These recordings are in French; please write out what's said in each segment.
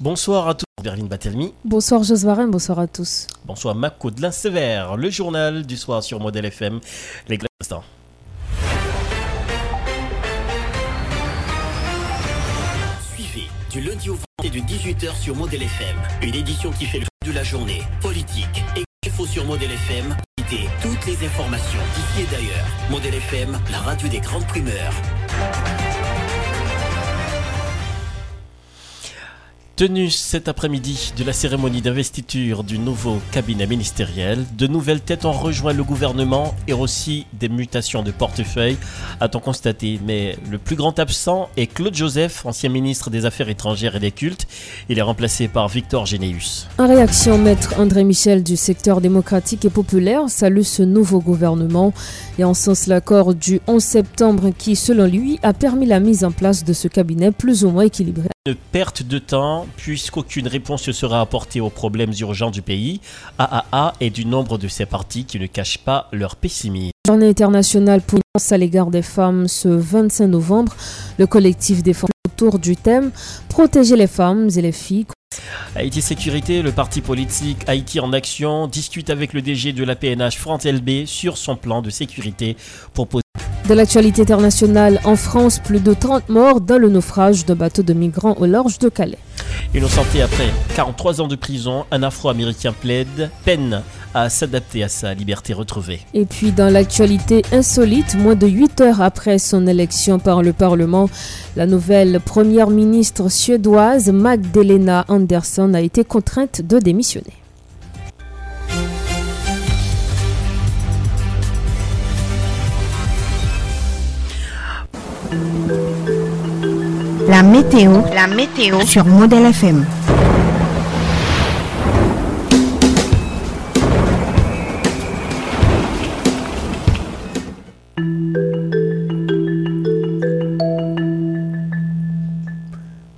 Bonsoir à tous, Berlin Batelmi. Bonsoir Josvarin, bonsoir à tous. Bonsoir Mako de Sévère, le journal du soir sur Modèle FM. Les instants. Suivez du lundi au vendredi de 18h sur Modèle FM, une édition qui fait le de la journée, politique et info sur Modèle FM. Toutes les informations d'ici et d'ailleurs. Modèle FM, la radio des grandes primeurs. Tenue cet après-midi de la cérémonie d'investiture du nouveau cabinet ministériel, de nouvelles têtes ont rejoint le gouvernement et aussi des mutations de portefeuille, a-t-on constaté. Mais le plus grand absent est Claude Joseph, ancien ministre des Affaires étrangères et des cultes. Il est remplacé par Victor Généus. En réaction, maître André Michel du secteur démocratique et populaire salue ce nouveau gouvernement et en sens l'accord du 11 septembre qui, selon lui, a permis la mise en place de ce cabinet plus ou moins équilibré perte de temps puisqu'aucune réponse ne sera apportée aux problèmes urgents du pays, AAA et du nombre de ses partis qui ne cachent pas leur pessimisme. Journée internationale pour à l'égard des femmes ce 25 novembre, le collectif défend autour du thème Protéger les femmes et les filles. Haïti Sécurité, le parti politique Haïti en action, discute avec le DG de la PNH France LB sur son plan de sécurité poser de l'actualité internationale, en France, plus de 30 morts dans le naufrage d'un bateau de migrants au large de Calais. Innocenté après 43 ans de prison, un Afro-Américain plaide, peine à s'adapter à sa liberté retrouvée. Et puis dans l'actualité insolite, moins de 8 heures après son élection par le Parlement, la nouvelle première ministre suédoise Magdalena Andersson a été contrainte de démissionner. La météo, la météo sur Modèle FM.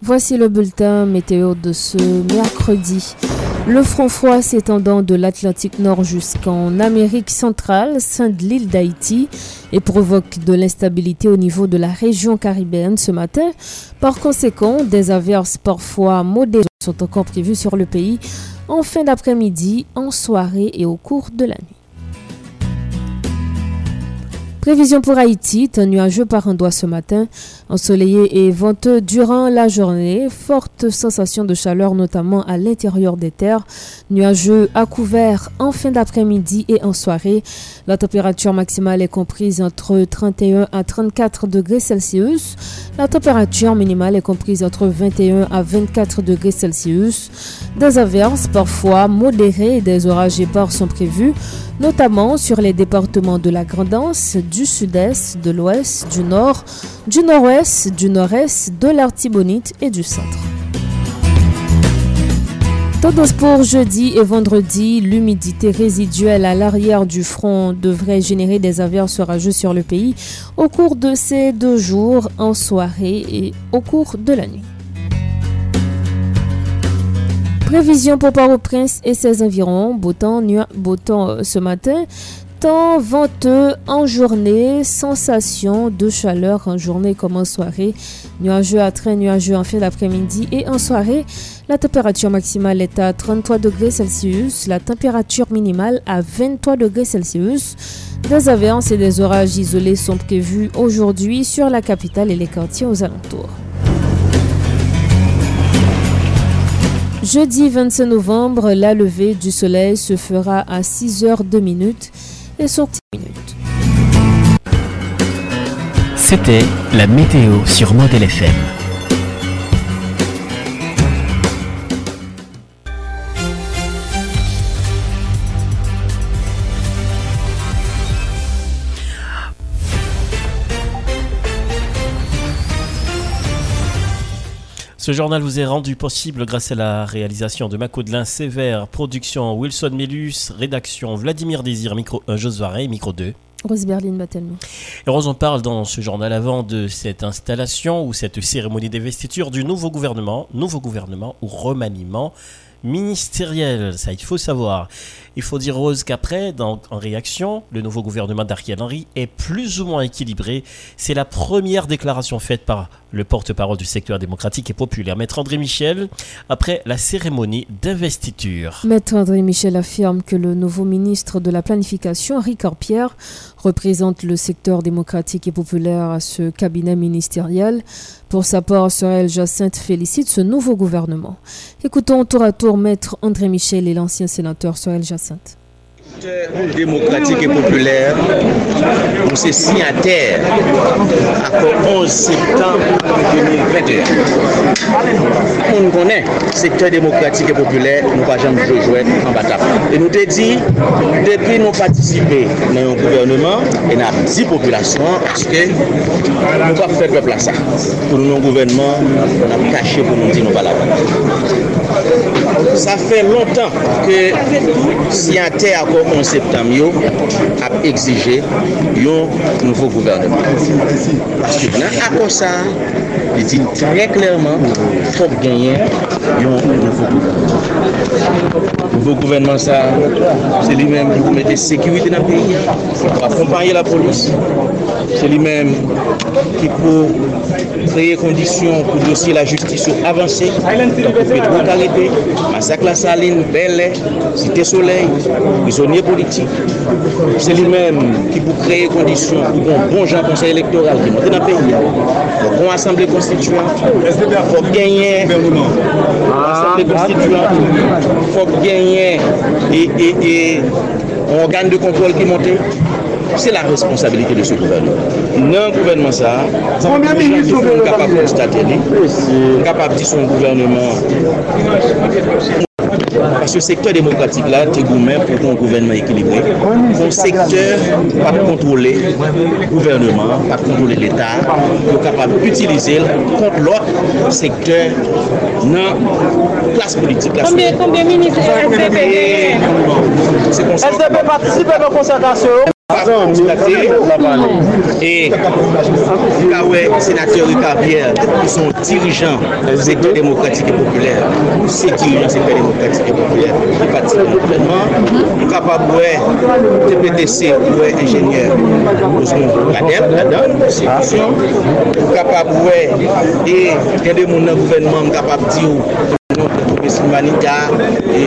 Voici le bulletin météo de ce mercredi. Le front froid s'étendant de l'Atlantique Nord jusqu'en Amérique centrale scinde l'île d'Haïti et provoque de l'instabilité au niveau de la région caribéenne ce matin. Par conséquent, des averses parfois modérées sont encore prévues sur le pays en fin d'après-midi, en soirée et au cours de la nuit. Prévision pour Haïti, un nuageux par endroits ce matin, ensoleillé et venteux durant la journée, forte sensation de chaleur notamment à l'intérieur des terres, nuageux à couvert en fin d'après-midi et en soirée. La température maximale est comprise entre 31 à 34 degrés Celsius. La température minimale est comprise entre 21 à 24 degrés Celsius. Des averses parfois modérées et des orages épars sont prévus notamment sur les départements de la Grandance, du sud-est, de l'ouest, du nord, du nord-ouest, du nord-est, de l'Artibonite et du centre. Tendance pour jeudi et vendredi, l'humidité résiduelle à l'arrière du front devrait générer des averses orageuses sur le pays au cours de ces deux jours, en soirée et au cours de la nuit. Prévision pour Port-au-Prince et ses environs. Beau temps, euh, ce matin. Temps venteux en journée. Sensation de chaleur en journée comme en soirée. Nuageux à très nuageux en fin d'après-midi et en soirée. La température maximale est à 33 degrés Celsius. La température minimale à 23 degrés Celsius. Des averses et des orages isolés sont prévus aujourd'hui sur la capitale et les quartiers aux alentours. Jeudi 25 novembre, la levée du soleil se fera à 6 h 2 minutes et 10 minutes. C'était la météo sur Model FM. Ce journal vous est rendu possible grâce à la réalisation de Macodelin Sévère, production Wilson Mélus, rédaction Vladimir Désir, micro 1, Josvaré, micro 2. Rose Berlin Batelmo. Et Rose, on parle dans ce journal avant de cette installation ou cette cérémonie d'investiture du nouveau gouvernement, nouveau gouvernement ou remaniement ministériel, ça il faut savoir. Il faut dire, Rose, qu'après, en réaction, le nouveau gouvernement d'Ariel Henry est plus ou moins équilibré. C'est la première déclaration faite par le porte-parole du secteur démocratique et populaire, Maître André Michel, après la cérémonie d'investiture. Maître André Michel affirme que le nouveau ministre de la Planification, Ricard Pierre, représente le secteur démocratique et populaire à ce cabinet ministériel. Pour sa part, Sorel Jacinthe félicite ce nouveau gouvernement. Écoutons tour à tour Maître André Michel et l'ancien sénateur Sorel Jacinthe démocratique et populaire, on s'est signataire à 11 septembre 2021. On connaît le secteur démocratique et populaire, nous pas jamais jouer en bataille. Et nous te dit, depuis nous participé dans un gouvernement, et nous avons dit population, parce que nous pas faire peuple à ça? Pour nous, un gouvernement, on a caché pour nous dire nous pas sa fè lontan ke si an te akon 11 septem yo ap exije yon nouvo gouvernement. Paske nan akon sa, li di trè klèrman, fòk genyen yon nouvo gouvernement. Nouvo gouvernement sa, se li mèm yon mette sekiwite nan peyi, akompanye la polis, C'est lui-même qui peut créer conditions pour dossier la justice avancer. Arrêter, massacre la saline, Belle, Cité Soleil, prisonniers politiques. C'est lui-même qui peut créer conditions pour un bon genre conseil électoral qui monte dans le pays. Donc, une assemblée constituante, faut gagner l'assemblée constituante, faut gagner et, et, et un organe de contrôle qui monte c'est la responsabilité de ce gouvernement. Non, gouvernement ça, combien de ministres sont capables de constater, capables de dire son gouvernement. Parce que secteur démocratique là, t'es gourmand pour un gouvernement équilibré. Un secteur pas contrôlé, gouvernement, pas contrôlé l'État, est capable d'utiliser contre l'autre secteur dans classe politique. Classe combien, combien ministres SCP SCP participe à nos concertations Pasan, mouskate, laban. E, kawe, senatèr Ricard Pierre, ki son dirijan sektor demokratik et populèr. Se dirijan sektor demokratik et populèr. Ki pati kompletman. Mou kapab wè, TPTC, wè, ingènyèr, Ousmane Kadel, Kadel, se kousyon. Mou kapab wè, e, kèdè moun nan gouvenman, mou kapab di ou, moun nan Toubé Silmanida, e,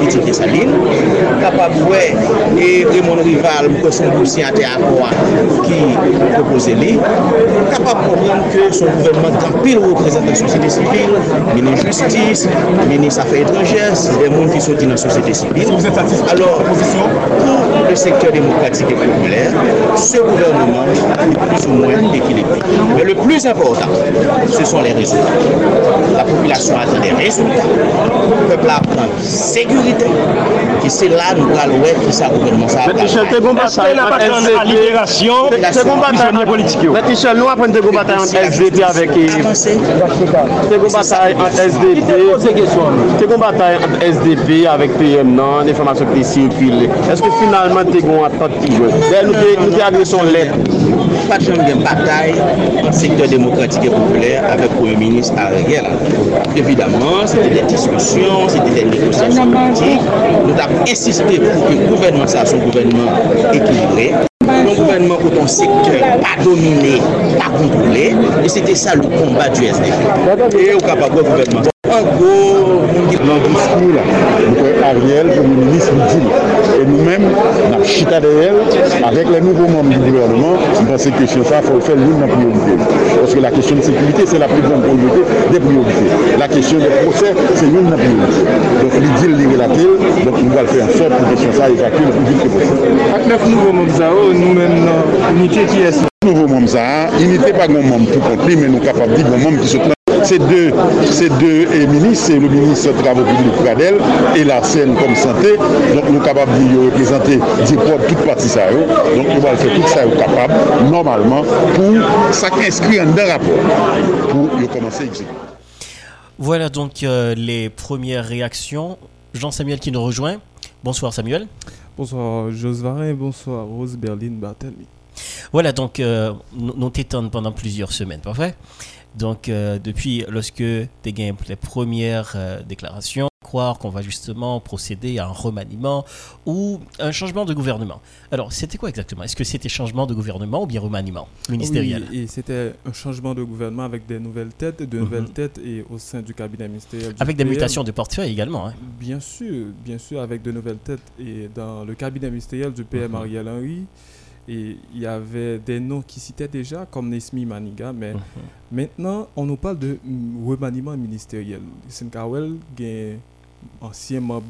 Kittel, qui Saline, capable de et mon rival, que son dossier à quoi qui propose lui, capable de comprendre que son gouvernement représente la société civile, ministre justice, ministre affaires étrangères, c'est des gens qui sont dans la société civile. Alors, pour le secteur démocratique et populaire, ce gouvernement est plus ou moins équilibré. Mais le plus important, ce sont les résultats. La population attend des résultats. Le peuple apprend sécurité verite. Ki se la nou kal wè ki sa gouvernement sa akal. Mète Chal, te goun batay an SVT, te goun batay an politik yo. Mète Chal, nou apren te goun batay an SVT avèk e... Te goun batay an SDP, te goun batay an SDP avèk PM nan, informasyon ki te sirkule. Eske finalman te goun atot ki jwè. Dè nou te agresyon lèp. Pas de bataille dans le secteur démocratique et populaire avec le Premier ministre Ariel. Évidemment, c'était des discussions, c'était des négociations politiques. Nous avons insisté pour que le gouvernement soit un gouvernement équilibré. Un gouvernement où ton secteur pas dominé, pas contrôlé. Et c'était ça le combat du SDF. Et au capable gouvernement. En gros, dans le discours là, nous Ariel, le ministre, nous dit. Et nous-mêmes, nous chita derrière, avec les nouveaux membres du gouvernement, pensons que question ça, il faut faire l'une des priorités. Parce que la question de sécurité, c'est la plus grande priorité des priorités. La question des procès, c'est l'une des priorités. Donc, il dit le relatif, donc nous allons faire en sorte que question ça évacue le plus vite que possible. Avec neuf nouveaux membres, nous-mêmes, l'unité qui est nouveau membre ça, unité pas grand membre tout compris, mais nous capables de dire membre qui sont ces deux, ces deux ministres, c'est le ministre des Travaux publics Pradel et la scène comme santé. Donc nous sommes capables de représenter toute partie ça. Donc nous allons faire tout ça capable, normalement, pour s'inscrire dans un rapport, pour commencer à exécuter. Voilà donc euh, les premières réactions. Jean-Samuel qui nous rejoint. Bonsoir Samuel. Bonsoir Josvarin, bonsoir Rose Berlin Barthelmy. Voilà, donc euh, nous t'étendons pendant plusieurs semaines, pas vrai Donc euh, depuis lorsque tu as les premières euh, déclarations, croire qu'on va justement procéder à un remaniement ou un changement de gouvernement. Alors, c'était quoi exactement? Est-ce que c'était changement de gouvernement ou bien remaniement ministériel? Oui, et c'était un changement de gouvernement avec des nouvelles têtes, de nouvelles mhm. têtes et au sein du cabinet ministériel. avec des mutations de portefeuille également. Hein. Bien sûr, bien sûr, avec de nouvelles têtes et dans le cabinet ministériel du PM mhm. Ariel Henry. Et il y avait des noms qui citaient déjà, comme Nesmi Maniga, mais mhm. maintenant, on nous parle de remaniement ministériel. Senkawel, ancien mob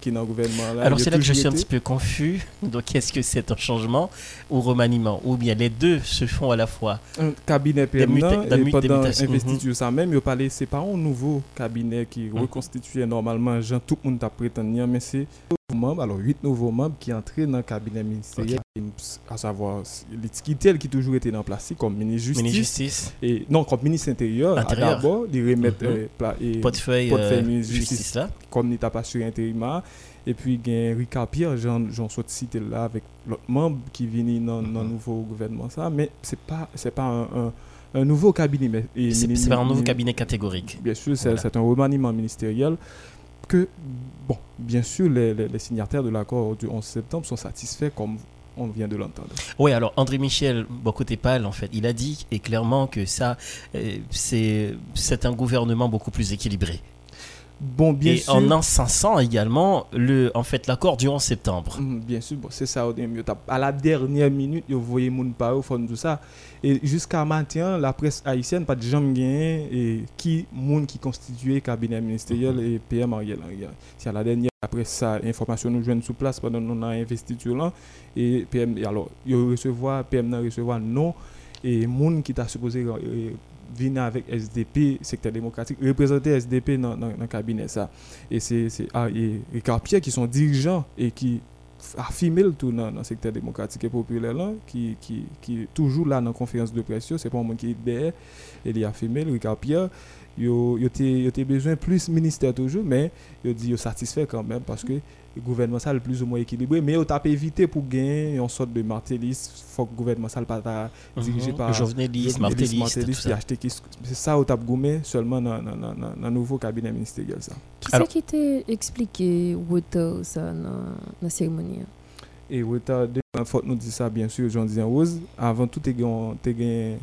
qui est dans le gouvernement. Là, Alors c'est là que je suis un petit peu confus. Donc est-ce que c'est un changement ou remaniement? Ou bien les deux se font à la fois? Un cabinet permanent et pendant mhm. ça même, il parlé, c'est pas un nouveau cabinet qui mhm. reconstituait normalement, Jean, tout le monde a prétendu, mais c'est membres, alors huit nouveaux membres qui entraient dans le cabinet ministériel, à savoir Litskitel qui toujours été en place comme ministre justice, justice. et non comme ministre intérieur, d'abord ils remettent mm -hmm. portefeuille, portefeuille ministre justice, là. comme n'était pas sur intérim et puis il y a Ricard Pierre, j'en suis cité là avec l'autre membre qui vient dans le mhm. nouveau gouvernement ça, mais pas c'est pas un, un nouveau cabinet. C'est pas un nouveau cabinet catégorique. Bien sûr, c'est un remaniement ministériel que, bon, bien sûr, les, signataires de l'accord du 11 septembre sont satisfaits comme on vient de l'entendre. Oui, alors André Michel Bocotépal, en fait, il a dit et clairement que ça, euh, c'est un gouvernement beaucoup plus équilibré. Bon, bien et en encensant également le, en fait, l'accord du 11 septembre. Mm, bien sûr, bon, c'est ça. À la dernière minute, vous voyez mon au fond de tout ça. Et jusqu'à maintenant, la presse haïtienne, pas de gens et qui, monde qui constituait cabinet ministériel et PM Ariel C'est à la dernière, après ça, l'information nous joignent sous place pendant nos investiture là. Et PM, alors, il recevoir, PM recevoir non. Et monde qui t'a supposé euh, venir avec SDP, secteur démocratique, représenter SDP dans le cabinet. Ça. Et c'est ah, Ricard Pierre qui sont dirigeants et qui affirment le tout dans le secteur démocratique et populaire, qui, qui, qui toujours là dans la conférence de presse, c'est pas moi qui est derrière, il a affirmé, Ricard Pierre yo yo te besoin plus ministère toujours mais yo dit yo satisfait quand même parce que le gouvernement ça le plus ou moins équilibré mais on t'a évité pour gagner une sorte de martelis faut que le gouvernement ça pas dirigé mhm. par journaliste martelis c'est ça on t'a gommé seulement dans dans dans nouveau cabinet ministériel ça. Qui c'est qui t'a expliqué ça dans la cérémonie? Et retardé. Il faut nous dire ça, bien sûr, Jean disais Rose. Avant tout,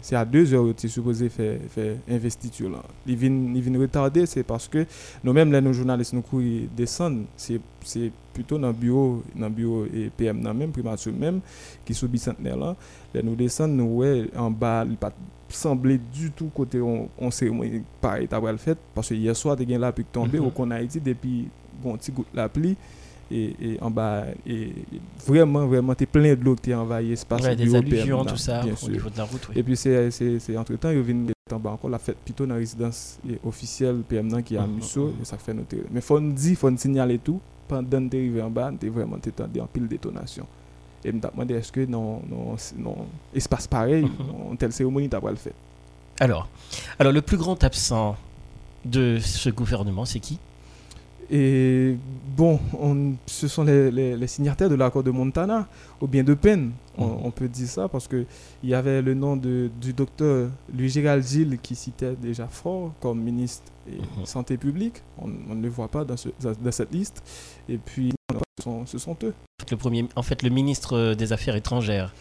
c'est à deux heures que tu es supposé faire, faire investiture. Là. Il vient retarder, c'est parce que nous-mêmes, les nos journalistes, nous descendent. C'est plutôt dans le bureau, dans le bureau et PM, dans même, primature même, qui sont bicentenaire là. Là, nous descendons, nous, ouais, en bas, il pas semblé du tout côté on, on cérémonie pareil, t'as le fait. Parce que hier soir, tu as la pluie tombée, mm -hmm. a dit depuis, bon, petit goutte la pluie et, en bas et vraiment vraiment es plein de l'eau qui envahi l'espace ouais, des alluvions tout ça au niveau de la route et puis c'est c'est entre temps il vient en bas encore la fête plutôt dans la résidence officielle PM qui est à mm-hmm. Musso et ça fait noter mais faut nous dire faut nous signaler tout. Pendant que tu en bas tu vraiment t'es en pile détonation. Et me demandé est-ce que non non non espace pareil mm-hmm. en telle cérémonie t'as pas le fait? Alors alors le plus grand absent de ce gouvernement c'est qui? Et bon, on, ce sont les, les, signataires de l'accord de Montana, ou bien de peine, on, mhm. peut dire ça, parce qu'il y avait le nom de, du docteur Louis-Gérald Gilles qui citait déjà fort comme ministre de mhm. Santé publique. On, ne le voit pas dans, ce, dans, cette liste. Et puis, ce sont, ce sont, eux. Le premier, en fait, le ministre des Affaires étrangères.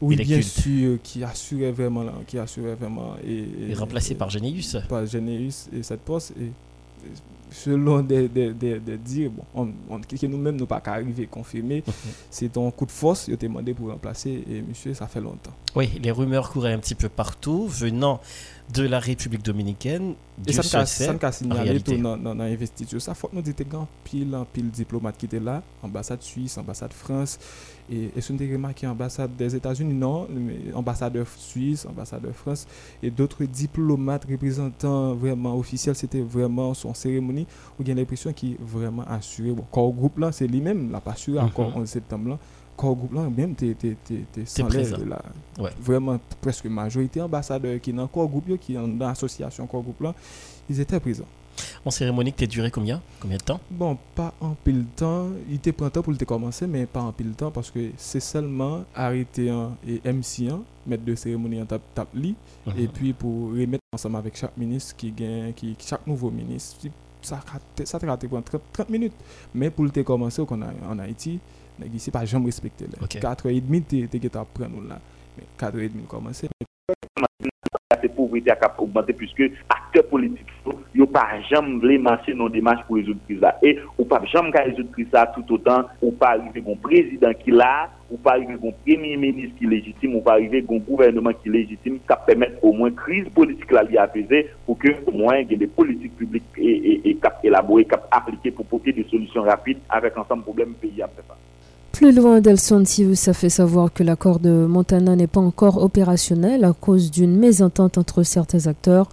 Oui, bien sûr, qui assurait vraiment, qui assurait vraiment. Et, remplacé par Généus. Par Généus et cette poste. Et, selon des, des, des, des dires, bon, on, on, nous-mêmes, nous pas arriver confirmer, mhm. c'est un coup de force, il a demandé pour remplacer, et monsieur, ça fait longtemps. Oui, les rumeurs couraient un petit peu partout, venant de la République dominicaine. Et ça a signalé tout dans l'investiture. Ça faut nous dire grand pile, en pile diplomate qui était là, ambassade Suisse, ambassade France, et, et ce n'était remarqué ambassade des États-Unis, non, mais ambassadeur Suisse, ambassadeur France, et d'autres diplomates représentants vraiment officiels, c'était vraiment son cérémonie, où il y a l'impression qu'il vraiment assuré. Bon, corps groupe là, c'est lui-même, l'a pas assuré mhm. encore en septembre là corps groupe là même t'es t'es t'es sans là vraiment presque majorité ambassadeur qui dans corps groupe qui dans l'association corps groupe là ils étaient présents En cérémonie qui t'a duré combien? Combien de temps? Bon, pas en pile temps. Il était printemps pour le commencer, mais pas en pile temps parce que c'est seulement arrêter un et MC1, maître de cérémonie en tap, tap lit, Mhm. et puis pour remettre ensemble avec chaque ministre qui gagne, qui, chaque nouveau ministre. Ça ça prendre 30, 30 minutes. Mais pour le commencer qu'on a en Haïti, Nè ki se pa jom respekte lè. 4 et demi te, te get ap pren nou la. 4 et demi komanse. Se pouvete ak ap augmente pwiske akte politik yo pa jam vle manche nou demache pou rezout kriz la. E ou pa jam ka rezout kriz la tout otan ou pa arrive kon prezident ki la, ou pa arrive kon premier ministre ki legitime, ou pa arrive kon gouvernement ki legitime ka pemet ou mwen kriz politik la li apese pou ke ou mwen gen de politik publik e kap elabore, kap aplike pou pote de solusyon rapide avek ansan problem peyi apre pa. Plus loin, Delson Tius a fait savoir que l'accord de Montana n'est pas encore opérationnel à cause d'une mésentente entre certains acteurs.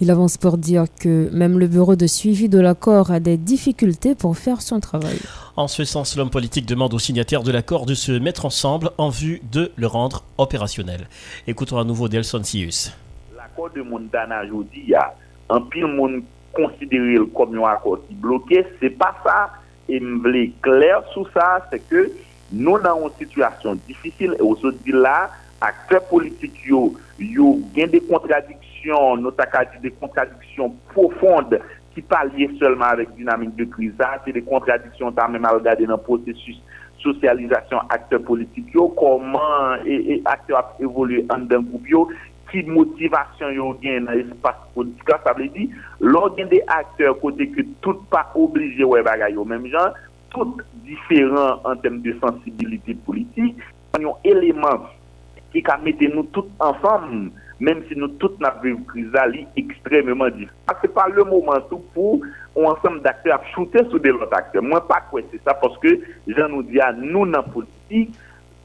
Il avance pour dire que même le bureau de suivi de l'accord a des difficultés pour faire son travail. En ce sens, l'homme politique demande aux signataires de l'accord de se mettre ensemble en vue de le rendre opérationnel. Écoutons à nouveau Delson Sius. l'accord de Montana aujourd'hui, il y a un pile monde considéré comme un accord qui bloqué, c'est pas ça. Et me voulais clair sur ça, c'est que nou nan yon situasyon difisil, e ou so di la, akter politik yo, yo gen de kontradiksyon, nou tak a di de kontradiksyon profonde, ki pa liye selman avèk dinamik de kriza, se de kontradiksyon ta mèm al gade nan prosesus sosyalizasyon akter politik yo, koman e, e akter ap evolye an den goup yo, ki motivasyon yo gen nan espas politika, sa vle di, lò gen de akter kote ke tout pa oblige wè bagay yo. Mèm jan, tout diferent an tem de sensibilite politik, an yon eleman ki ka mette nou tout ansam, menm si nou tout na viv kriza li ekstrememan dif. A se pa le mouman tou pou ou ansam d'akte ap choute sou de lot akte. Mwen pa kwen se sa, poske jan nou diya nou nan politik,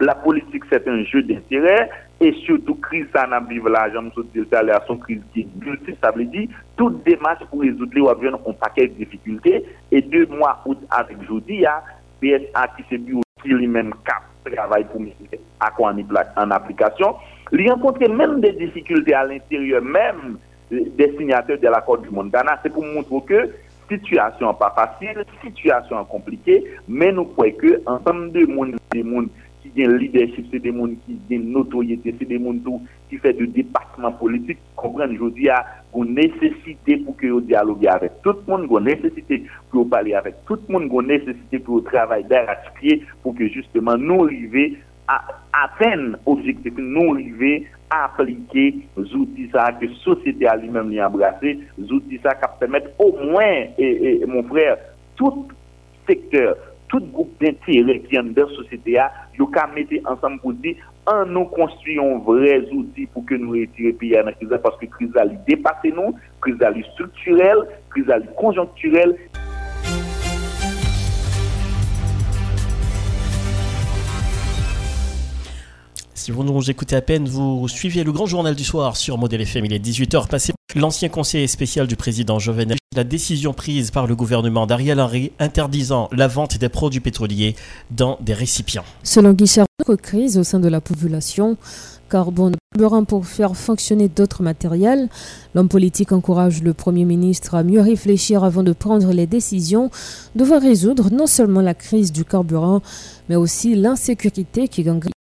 la politik set un jeu d'interè, E choutou kriz sa nan biv la, jan msou dil sa le a son kriz ki gulte, sa vle di, tout demas pou rezout li wap jen an paket difikulte, e 2 mwa out avik joudi ya, PNA ki se bi ou ki li men kap travay pou misi akwa an aplikasyon, li renkontre men de difikulte al interior men de signatèr de l'akor du Montana, se pou mwontre ke situasyon pa fasil, situasyon komplike, men nou kwe ke an tam de moun, de moun, ki gen leadership, se de moun ki gen notoyete, se de moun tou ki fè de depakman politik, kompren jodi a goun nesesite pou ki yo diyalogue avèk. Tout moun goun nesesite pou yo pale avèk. Tout moun goun nesesite pou yo travay der atikye pou ki justement nou rive a apen objektif, nou rive aplike zouti sa ke sosyete a li mèm li embrase, zouti sa ka pèmèt au mwen, e, e, mon frère, tout sektèr tout goup d'intere ki an der sosete a, yo ka mette ansam pou di, an nou konstruyon vrez outi pou ke nou retire piya nan kriza, paske kriza li depase nou, kriza li strukturel, kriza li konjonkturel, Si vous nous écoutez à peine, vous suivez le grand journal du soir sur Modèle FM. Il est 18h passé. L'ancien conseiller spécial du président Jovenel, la décision prise par le gouvernement d'Ariel Henry interdisant la vente des produits pétroliers dans des récipients. Selon Guichard, crise au sein de la population, carbone carburant pour faire fonctionner d'autres matériels. L'homme politique encourage le Premier ministre à mieux réfléchir avant de prendre les décisions devant résoudre non seulement la crise du carburant, mais aussi l'insécurité qui gangrène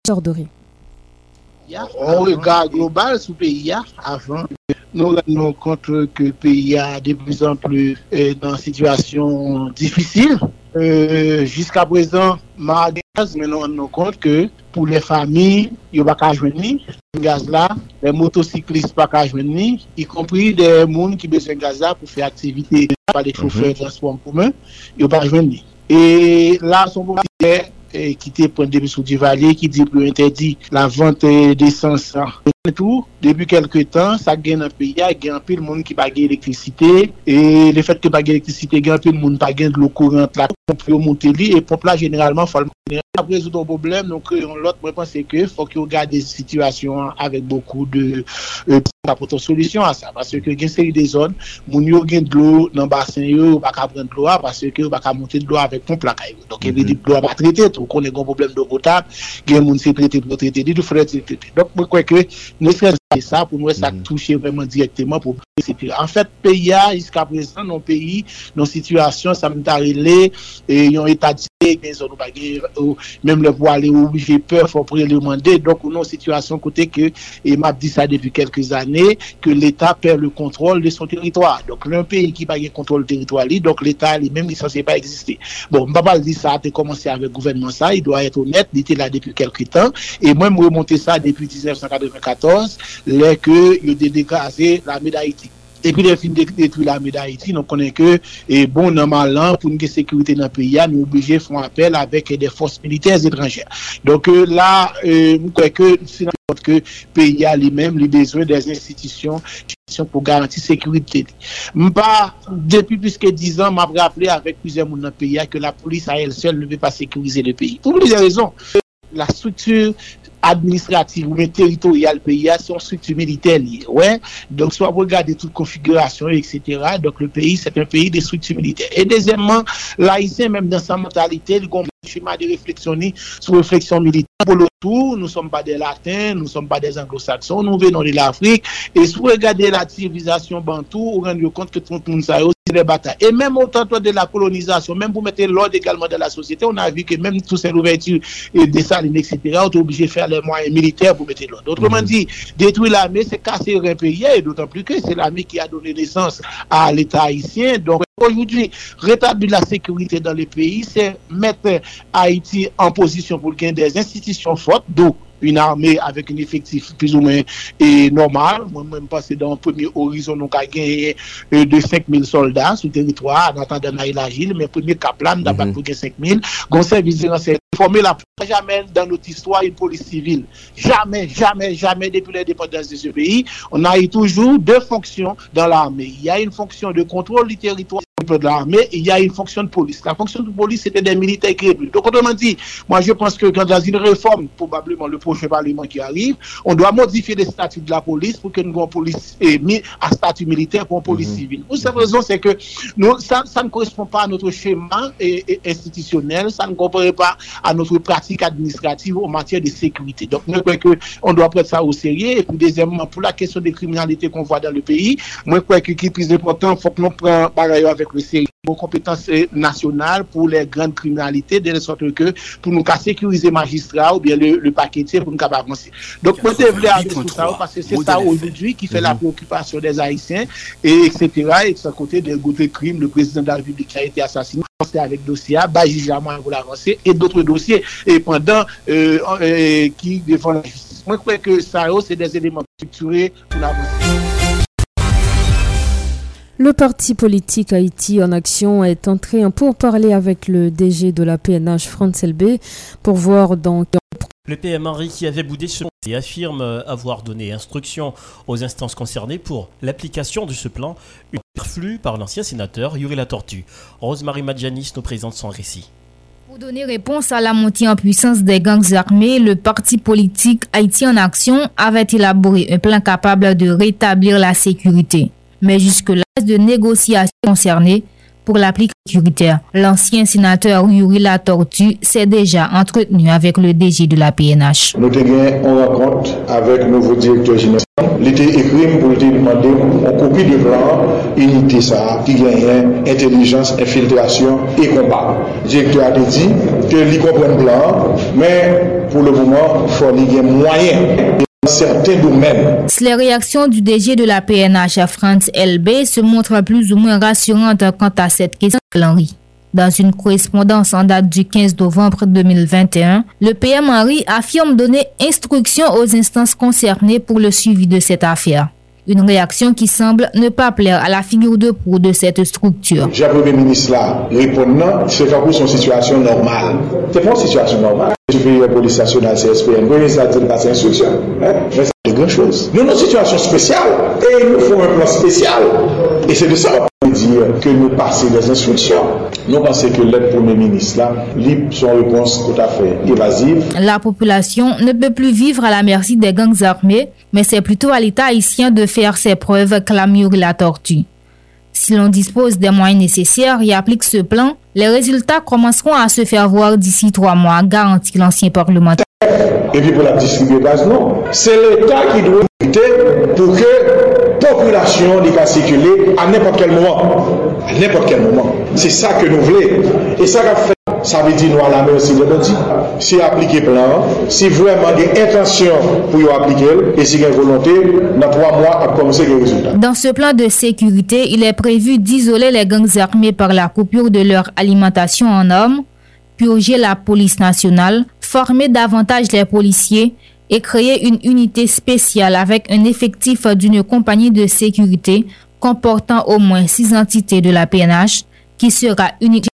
ya, an regard global sou peyi ya, avan nou renon kontre ke peyi ya de plus en plus nan situasyon difisil. Euh, Jiska prezant, ma gaz menon renon kontre ke pou le fami yo baka jweni, gaz la, le motosiklis baka jweni, y kompri de moun ki besen gaz la pou fe aktivite pa de choufer transport en koumen, yo baka jweni. E la son pou aktivite eh, qui était point de sous du Valier, qui dit plus interdit la vente d'essence. Tout, depuis quelques temps, ça gagne un pays, il y a un peu de monde qui pague l'électricité, et le fait que pague l'électricité, il y a un peu de monde qui pague de l'eau courante là. pompe yo monte li, e pompe la generalman fol monte li. Apre zouton problem, nou euh, kreyon lot, mwen pense ke fok yo gade situasyon avèk bokou de euh, apoton solisyon a sa, parce ke gen seri de zon, moun yo gen dlo nan basen yo, baka pren dlo a, parce ke baka monte dlo avèk pompe la kayo. Donk evè di dlo a pa trete, tou konen kon problem do botab, gen moun se trete, moun trete, di dou fred se trete. Donk mwen kwen ke, ne sre sa, pou mwen mhm. sa touche vreman direktyman pou mwen se pire. En fèt, peya, iska prezant, non peyi, non situasyon, sa mwen tarile, e yon etatite gen zon ou bagay ou menm le pou ale ou oublive peur fò pou le mande, donk ou nou situasyon kote ke e map di sa depi kelke zanè ke l'Etat per le kontrol de son teritwa, donk l'un peyi ki bagay kontrol teritwa li, donk l'Etat li menm li sanse pa eksiste. Bon, mbapal di sa te komanse avek gouvernement sa, i doa eto net li te la depi kelke tan, e mwen mw remonte sa depi 1994, lè ke yo dedekaze la medayitik epi le fin detu la me da iti, nou konen ke, e bon nan malan, pou nou gen sekurite nan peyi ya, nou oblije fon apel avek de fos militez etranjè. Donk euh, la, euh, mou konen ke, si nan pot ke peyi ya li men, li bezwen des institisyon, pou garanti sekurite. Mpa, depi piske 10 an, map rappele avek pizè moun nan peyi ya, ke la polis a el sel ne ve pa sekurize le peyi. Pou mou li de rezon, la strukture administratif ou men teritorial peyi a son struktu militer liye. Ouais. Donc, soit vous regardez toute configuration, etc. Donc, le pays, c'est un pays de struktu militer. Et deuxièmement, l'haïtien, même dans sa mentalité, il comprend chima de réflexion sur réflexion militaire. Pour le tour, nous ne sommes pas des latins, nous ne sommes pas des anglo-saxons, nous venons de l'Afrique. Et si vous regardez la civilisation bantou, vous rendez compte que tout le monde des batailles. Et même au temps de la colonisation, même pour mettre l'ordre également dans la société, on a vu que même toutes ces ouvertures et des salines, etc., on est obligé de faire les moyens militaires pour mettre l'ordre. Autrement mhm. dit, détruire l'armée, c'est casser un pays, et d'autant plus que c'est l'armée qui a donné naissance à l'État haïtien. Donc, Aujourd'hui, rétablir la sécurité dans le pays, c'est mettre Haïti en position pour gagner des institutions fortes, d'où une armée avec un effectif plus ou moins normal. Moi-même, passé dans le premier horizon, nous avons gagné euh, de 5000 soldats sur le territoire, en attendant l'agile, mais premier Kaplan, nous avons mhm. 5000. Gon service formé la jamais dans notre histoire une police civile. Jamais, jamais, jamais depuis l'indépendance de ce pays, on a eu toujours deux fonctions dans l'armée. Il y a une fonction de contrôle du territoire de l'armée, il y a une fonction de police. La fonction de police, c'était des militaires créés. Donc, autrement dit, moi, je pense que quand dans une réforme, probablement le prochain parlement qui arrive, on doit modifier les statuts de la police pour que nous ayons police mis à statut militaire pour une police civile. Pour cette raison, c'est que nous, ça, ça, ne correspond pas à notre schéma et, et institutionnel, ça ne correspond pas à notre pratique administrative en matière de sécurité. Donc, nous croyons qu'on doit prendre ça au sérieux. Et puis, deuxièmement, pour la question des criminalités qu'on voit dans le pays, moi, je crois que qui est plus important, il faut que nous prenions par ailleurs avec le sérieux compétence euh, nationale pour les grandes criminalités, de la sorte que pour nous sécuriser magistrat ou bien le, le paquetier pour nous capables avancer. Donc, moi, je voulais sur ça parce que c'est ça aujourd'hui qui fait mm -hmm. la préoccupation des Haïtiens, et etc. Et de ce côté, des de crimes, le président de la République qui a été assassiné, avec dossier, Bajijama, vous l'avancez, et d'autres dossiers, et pendant euh, euh, qui défendent la justice. Moi, je crois que ça, c'est des éléments structurés pour l'avancer. Le parti politique Haïti en action est entré en pourparler avec le DG de la PNH, France LB, pour voir dans le PM Henry qui avait boudé ce et affirme avoir donné instruction aux instances concernées pour l'application de ce plan, une flux par l'ancien sénateur Yuri Latortue. Rosemary Madjanis nous présente son récit. Pour donner réponse à la montée en puissance des gangs armés, le parti politique Haïti en action avait élaboré un plan capable de rétablir la sécurité. Mais jusque-là, de négociations concernées pour l'application sécuritaire. L'ancien sénateur Yuri Latortue s'est déjà entretenu avec le DG de la PNH. Nous avons en rencontre avec le nouveau directeur général. Il était écrit pour lui demander une copie de plan, unité ça, qui gagne intelligence, infiltration et combat. Le directeur a dit qu'il comprend le plan, mais pour le moment, il faut qu'il y ait moyen Les réactions du DG de la PNH à France LB se montrent plus ou moins rassurantes quant à cette question Henry. Dans une correspondance en date du 15 novembre 2021, le PM Henry affirme donner instruction aux instances concernées pour le suivi de cette affaire. Une réaction qui semble ne pas plaire à la figure de proue de cette structure. J'ai Premier ministre là, répondant, c'est pour son situation normale. C'est pas une situation normale. Je fais la police nationale CSPN, le Premier ministre a dit passer instruction. Hein? Mais c'est de grandes choses. Nous, une situation spéciale et nous faut un plan spécial. Et c'est de ça que nous passer des instructions. Nous pensons que l'aide Premier ministre, là, libre son réponse tout à fait évasive. La population ne peut plus vivre à la merci des gangs armés, mais c'est plutôt à l'État haïtien de faire ses preuves, clame la tortue. Si l'on dispose des moyens nécessaires et applique ce plan, les résultats commenceront à se faire voir d'ici trois mois, garantit l'ancien parlementaire. et puis pour la distribuer gaz, non. C'est l'État qui doit lutter pour que la population puisse circuler à n'importe quel moment. À n'importe quel moment. C'est ça que nous voulons. Et ça qu'a fait. Ça veut dire nous à la merci de bandits. Si appliquer plan, si vraiment des intentions pour y appliquer, et si y a une volonté, dans trois mois, à commencer les résultats. Dans ce plan de sécurité, il est prévu d'isoler les gangs armés par la coupure de leur alimentation en hommes, purger la police nationale, former davantage les policiers et créer une unité spéciale avec un effectif d'une compagnie de sécurité comportant au moins six entités de la PNH qui sera unique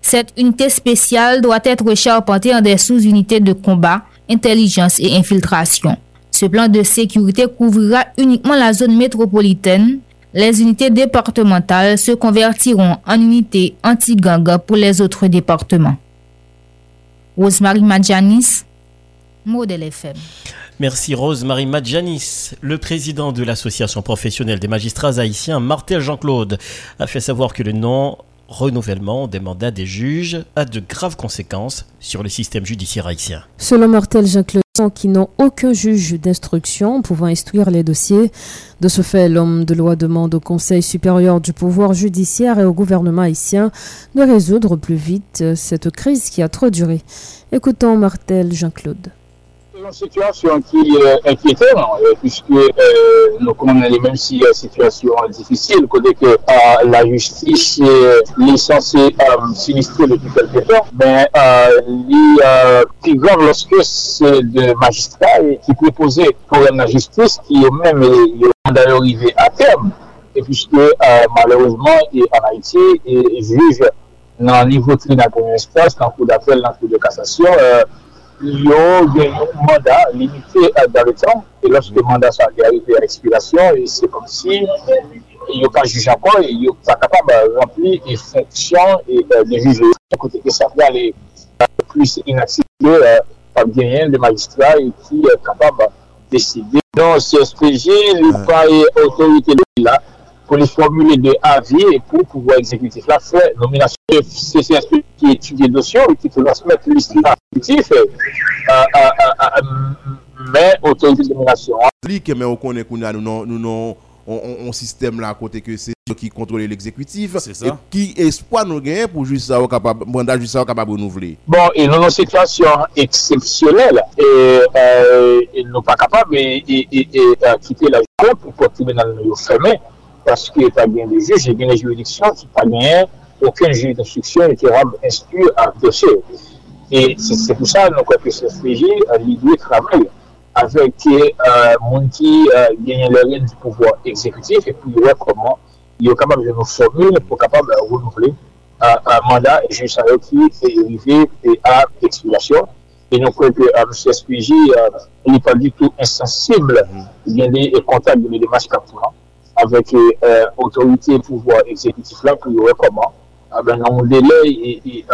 cette unité spéciale doit être charpentée en des sous-unités de combat, intelligence et infiltration. Ce plan de sécurité couvrira uniquement la zone métropolitaine. Les unités départementales se convertiront en unités anti-gang pour les autres départements. Rosemary Madjanis, Modèle FM. Merci Rose-Marie Madjanis. Le président de l'Association professionnelle des magistrats haïtiens, Martel Jean-Claude, a fait savoir que le nom renouvellement des mandats des juges a de graves conséquences sur le système judiciaire haïtien. Selon Martel Jean-Claude, qui n'ont aucun juge d'instruction pouvant instruire les dossiers. De ce fait, l'homme de loi demande au Conseil supérieur du pouvoir judiciaire et au gouvernement haïtien de résoudre plus vite cette crise qui a trop duré. Écoutons Martel Jean-Claude yon situasyon ki enkyete nan, pwiske nou konnen li menm si eh, yon situasyon difisil, kode ke eh, la justis eh, li sanse sinistre depi kelke tan, men li ki glan loske se de magistral ki prepose problem la justis ki yo menm yon dayorive a term, pwiske malerouzman en Haiti, juj nan nivou tri nan premier espase, nan kou d'apel, nan kou de kassasyon, yo gen yon mandat limité dans le temps, et lorsque le mandat sa arrive à l'expiration, c'est comme si e yo ka juj akon, e yo sa kapab rempli e fonksyon e, e de juj le. Kote ke sa fwa le plus inaksipte pa genyen de magistra e ki kapab deside. Don se SPG, li ah. pa e otorite de la, pour les formuler de avis pour pouvoir exécutif la fait nomination de CCSP qui étudie le dossier qui doit se mettre liste exécutif mais autorité de nomination. Mais on connaît qu'on a nous non on système là à côté que c'est qui contrôle l'exécutif et qui espoir nous gagne pour juste ça capable mandat juste ça capable renouveler. Bon et dans une situation exceptionnelle et, euh, et nous pas capable et, et, et, euh, quitter la cour pour le tribunal nous fermer parce qu'il n'y a pas bien des juges, il y a bien des juridictions qui pas bien, aucun juge d'instruction capable d'instruire un dossier. Et c'est pour ça que le CFPJ l'idée travaille avec les gens qui gagnent le règne du pouvoir exécutif et puis voir comment il est capable de nous formuler pour capable de renouveler un mandat et juge qui est arrivé à l'expiration. Et croyons que le CSPJ n'est pas du tout insensible. Il y a des contacts de démarches avec l'autorité euh, pouvoir exécutif là pour voir comment, ah ben, dans un délai et,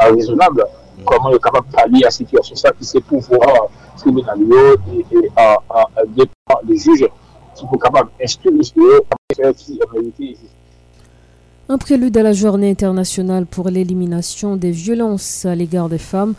raisonnable, comment il est capable de pallier à la situation. Ça, qui c'est pouvoir tribunal et, et dépend des juges qui sont capables d'instruire les qui mérité un prélude à la journée internationale pour l'élimination des violences à l'égard des femmes.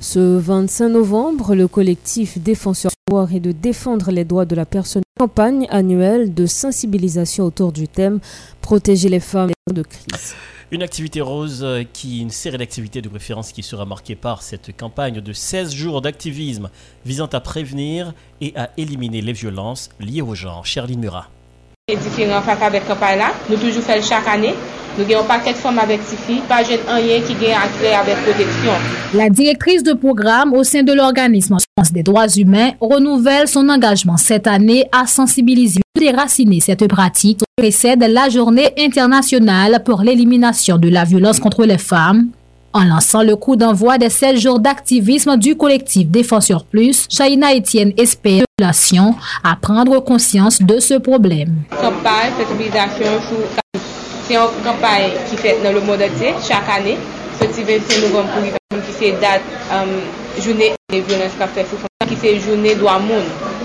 Ce 25 novembre, le collectif Défenseurs et de défendre les droits de la personne campagne annuelle de sensibilisation autour du thème Protéger les femmes de crise. Une activité rose qui, une série d'activités de préférence qui sera marquée par cette campagne de 16 jours d'activisme visant à prévenir et à éliminer les violences liées au genre. Charline Murat. Qui gagne accès avec protection. La directrice de programme au sein de l'organisme des droits humains renouvelle son engagement cette année à sensibiliser et déraciner cette pratique précède la journée internationale pour l'élimination de la violence contre les femmes. En lançant le coup d'envoi des 16 jours d'activisme du collectif Défenseur Plus, Chaïna Etienne espère à prendre conscience de ce problème. C'est une campagne qui fait dans le monde entier chaque année. Ce 25 novembre pour qui c'est date euh, journée des violences qu'a qui c'est journée droit monde.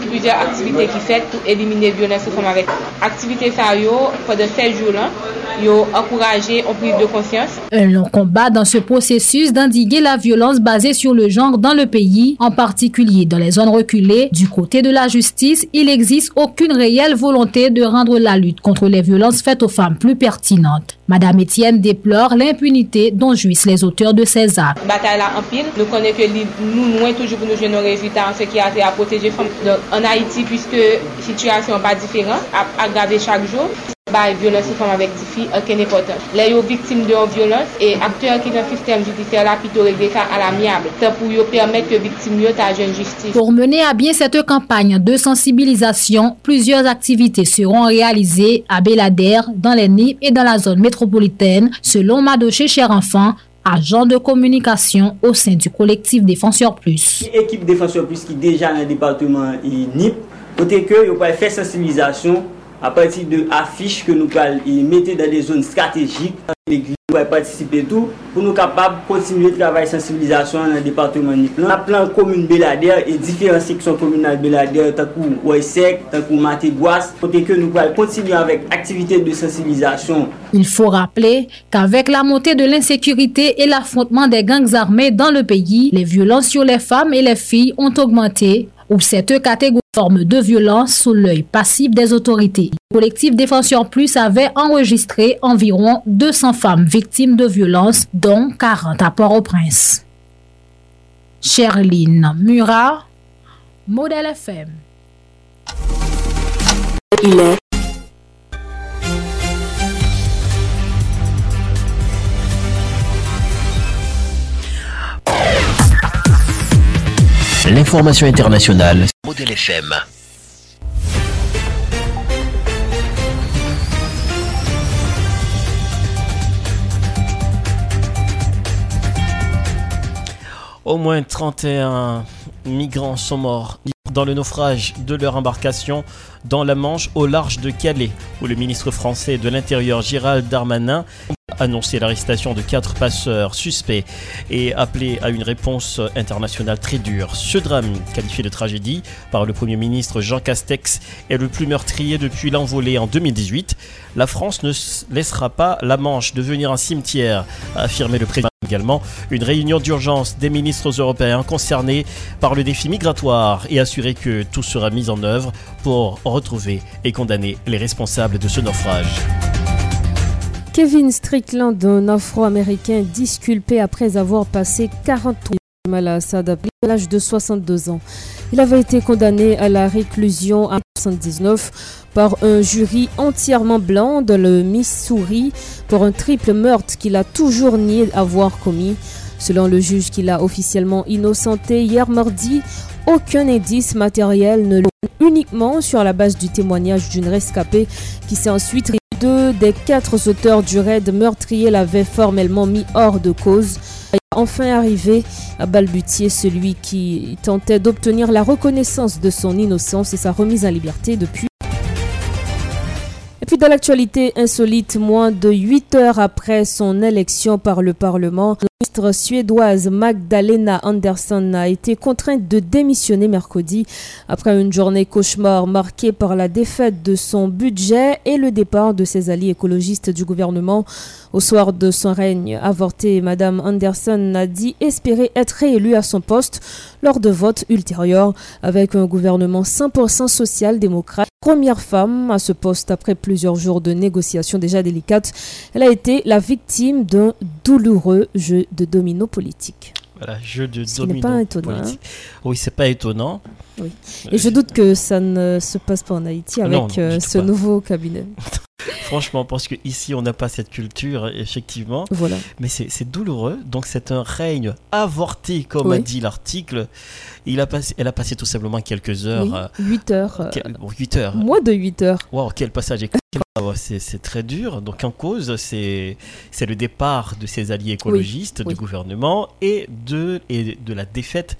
Plusieurs activités qui fait pour éliminer les violences femmes avec. Activité ça pendant 7 jours là yo encouragé en prise de conscience. Un long combat dans ce processus d'indiguer la violence basée sur le genre dans le pays, en particulier dans les zones reculées. Du côté de la justice, il n'existe aucune réelle volonté de rendre la lutte contre les violences faites aux femmes plus pertinente. Madame Etienne déplore l'impunité dont jouissent les auteurs de ces actes. Bataille là en pile, nous connaissons que nous, moins toujours pour nous jouer nos résultats en ce qui a été à protéger les femmes. en Haïti, puisque la situation n'est pas différente, aggravée chaque jour, ba violence femmes avec des filles, aucun important. Les victimes de violence et acteurs qui dans le système judiciaire là plutôt régler ça à l'amiable. C'est pour permettre que victimes yo ta jeune justice. Pour mener à bien cette campagne de sensibilisation, plusieurs activités seront réalisées à Belader, dans les NIP et dans la zone métropolitaine, selon Madoché Cher Enfant, agent de communication au sein du collectif Défenseur Plus. Équipe Défenseur Plus qui est déjà dans le département NIP, côté que vous pouvez faire sensibilisation à partir de affiches que nous mettons dans des zones stratégiques. L'église va participer tout pour nous capables de continuer le travail de sensibilisation dans le département de On a plein de communes Belader et différentes sections communales Belader, tant que Ouessec, tant que Matégoas, pour que nous allons continuer avec activités de sensibilisation. Il faut rappeler qu'avec la montée de l'insécurité et l'affrontement des gangs armés dans le pays, les violences sur les femmes et les filles ont augmenté ou cette catégorie forme de violence sous l'œil passif des autorités. Le collectif Défenseur Plus avait enregistré environ 200 femmes victimes de violences, dont 40 à Port-au-Prince. Sherline Murat, Modèle FM. Il est L'information internationale. Modèle FM. Au moins 31 migrants sont morts dans le naufrage de leur embarcation dans la Manche au large de Calais, où le ministre français de l'Intérieur Gérald Darmanin annoncé l'arrestation de quatre passeurs suspects et appelé à une réponse internationale très dure. Ce drame, qualifié de tragédie par le Premier ministre Jean Castex, est le plus meurtrier depuis l'envolée en 2018. La France ne laissera pas la Manche devenir un cimetière, a affirmé le président également. Une réunion d'urgence des ministres européens concernés par le défi migratoire et assurer que tout sera mis en œuvre pour retrouver et condamner les responsables de ce naufrage. Kevin Strickland, un afro-américain disculpé après avoir passé 40 ans à à l'âge de 62 ans. Il avait été condamné à la réclusion en 1979 par un jury entièrement blanc dans le Missouri pour un triple meurtre qu'il a toujours nié avoir commis. Selon le juge qu'il a officiellement innocenté hier mardi, aucun indice matériel ne uniquement sur la base du témoignage d'une rescapée qui s'est ensuite deux des quatre auteurs du raid meurtrier l'avaient formellement mis hors de cause. Enfin arrivé à balbutier celui qui tentait d'obtenir la reconnaissance de son innocence et sa remise en liberté depuis. Et puis dans l'actualité insolite, moins de 8 heures après son élection par le Parlement, ministre suédoise Magdalena Andersson a été contrainte de démissionner mercredi après une journée cauchemar marquée par la défaite de son budget et le départ de ses alliés écologistes du gouvernement. Au soir de son règne avorté, Madame Anderson a dit espérer être réélue à son poste lors de votes ultérieurs avec un gouvernement 100% social-démocrate. Première femme à ce poste après plusieurs jours de négociations déjà délicates, elle a été la victime d'un douloureux jeu de domino politique. Voilà, jeu de domino pas étonnant, hein. politique. Oui, c'est pas étonnant. Oui. Et je doute que ça ne se passe pas en Haïti avec euh, ce nouveau cabinet. Franchement, parce qu'ici, on n'a pas cette culture, effectivement. Voilà. Mais c'est douloureux. Donc, c'est un règne avorté, comme a dit l'article. Il a passé, elle a passé tout simplement quelques heures. 8 euh, heures. 8 heures. Moins de 8 heures. Waouh, quel passage c'est très dur. Donc en cause, c'est le départ de ses alliés écologistes du gouvernement et de, et de la défaite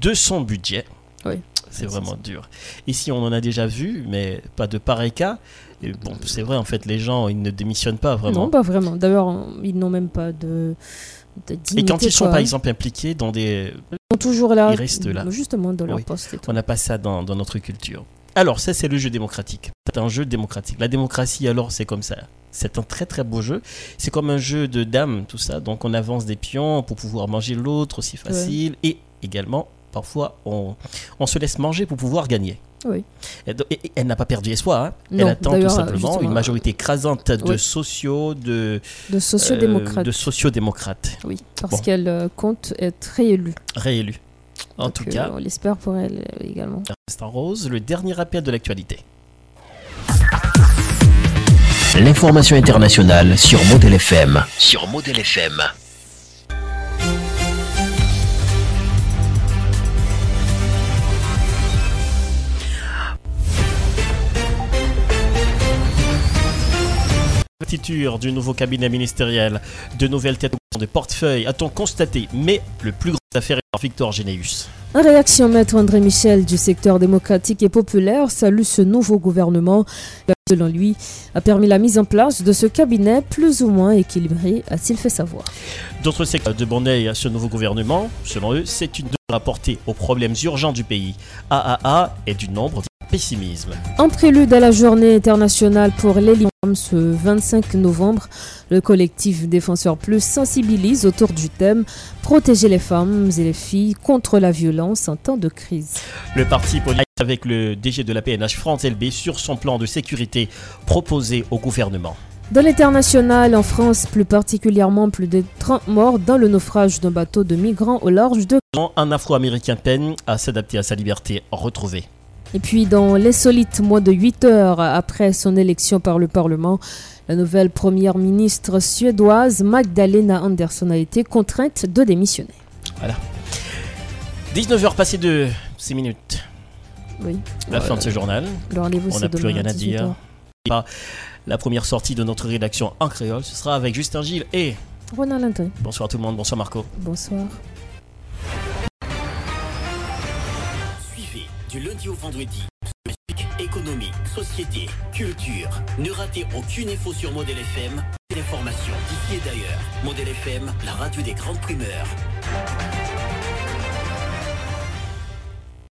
de son budget. Oui. C'est vraiment dur. Ici, on en a déjà vu, mais pas de pareil cas. Et bon, c'est vrai, en fait, les gens, ils ne démissionnent pas vraiment. Non, pas vraiment. D'ailleurs, ils n'ont même pas de, de dignité, Et quand ils sont, quoi. par exemple, impliqués dans des... Ils sont toujours là, Ils restent là. justement dans leur Oui. poste. et tout. On n'a pas ça dans, dans notre culture. Alors, ça, c'est le jeu démocratique. C'est un jeu démocratique. La démocratie, alors, c'est comme ça. C'est un très très beau jeu. C'est comme un jeu de dames, tout ça. Donc, on avance des pions pour pouvoir manger l'autre aussi facile. Et également, parfois, on, on se laisse manger pour pouvoir gagner. Oui. Elle n'a pas perdu espoir. hein. Non, elle attend tout simplement une majorité écrasante de oui. sociaux, de, De sociodémocrates. euh, de sociodémocrates. Oui, parce Bon, qu'elle euh, compte être réélue. réélus. En Donc, tout euh, cas, on l'espère pour elle euh, également. c'est en rose, le dernier appel de l'actualité. L'information internationale sur Model FM. Sur Model FM. Du nouveau cabinet ministériel, de nouvelles têtes de portefeuille, a-t-on constaté, mais le plus grand affaire est Victor Généus. En réaction, Maître André Michel du secteur démocratique et populaire salue ce nouveau gouvernement. qui, Selon lui, a permis la mise en place de ce cabinet plus ou moins équilibré, a-t-il fait savoir. D'autres secteurs de bon oeil à ce nouveau gouvernement, selon eux, c'est une rapportée aux problèmes urgents du pays. AAA est du nombre pessimisme. En prélude à la journée internationale pour les femmes ce 25 novembre, le collectif Défenseurs Plus sensibilise autour du thème Protéger les femmes et les filles contre la violence en temps de crise. Le parti politique avec le DG de la PNH France LB sur son plan de sécurité proposé au gouvernement. Dans l'international, en France plus particulièrement, plus de 30 morts dans le naufrage d'un bateau de migrants au large de... Un Afro-Américain peine à s'adapter à sa liberté retrouvée. Et puis dans l'insolite mois de 8 heures après son élection par le Parlement, la nouvelle première ministre suédoise Magdalena Andersson a été contrainte de démissionner. Voilà. 19h passées de 6 minutes. Oui. La fin de ce journal. Le rendez-vous, On n'a plus rien à dire. 18h. Pas La première sortie de notre rédaction en créole, ce sera avec Justin Gilles et Ronald Antoine. bonsoir tout le monde, bonsoir Marco. Bonsoir. Du lundi au vendredi. Économie, société, culture. Ne ratez aucune info sur Model FM. L'information d'ici et d'ailleurs. Model FM, la radio des grandes primeurs.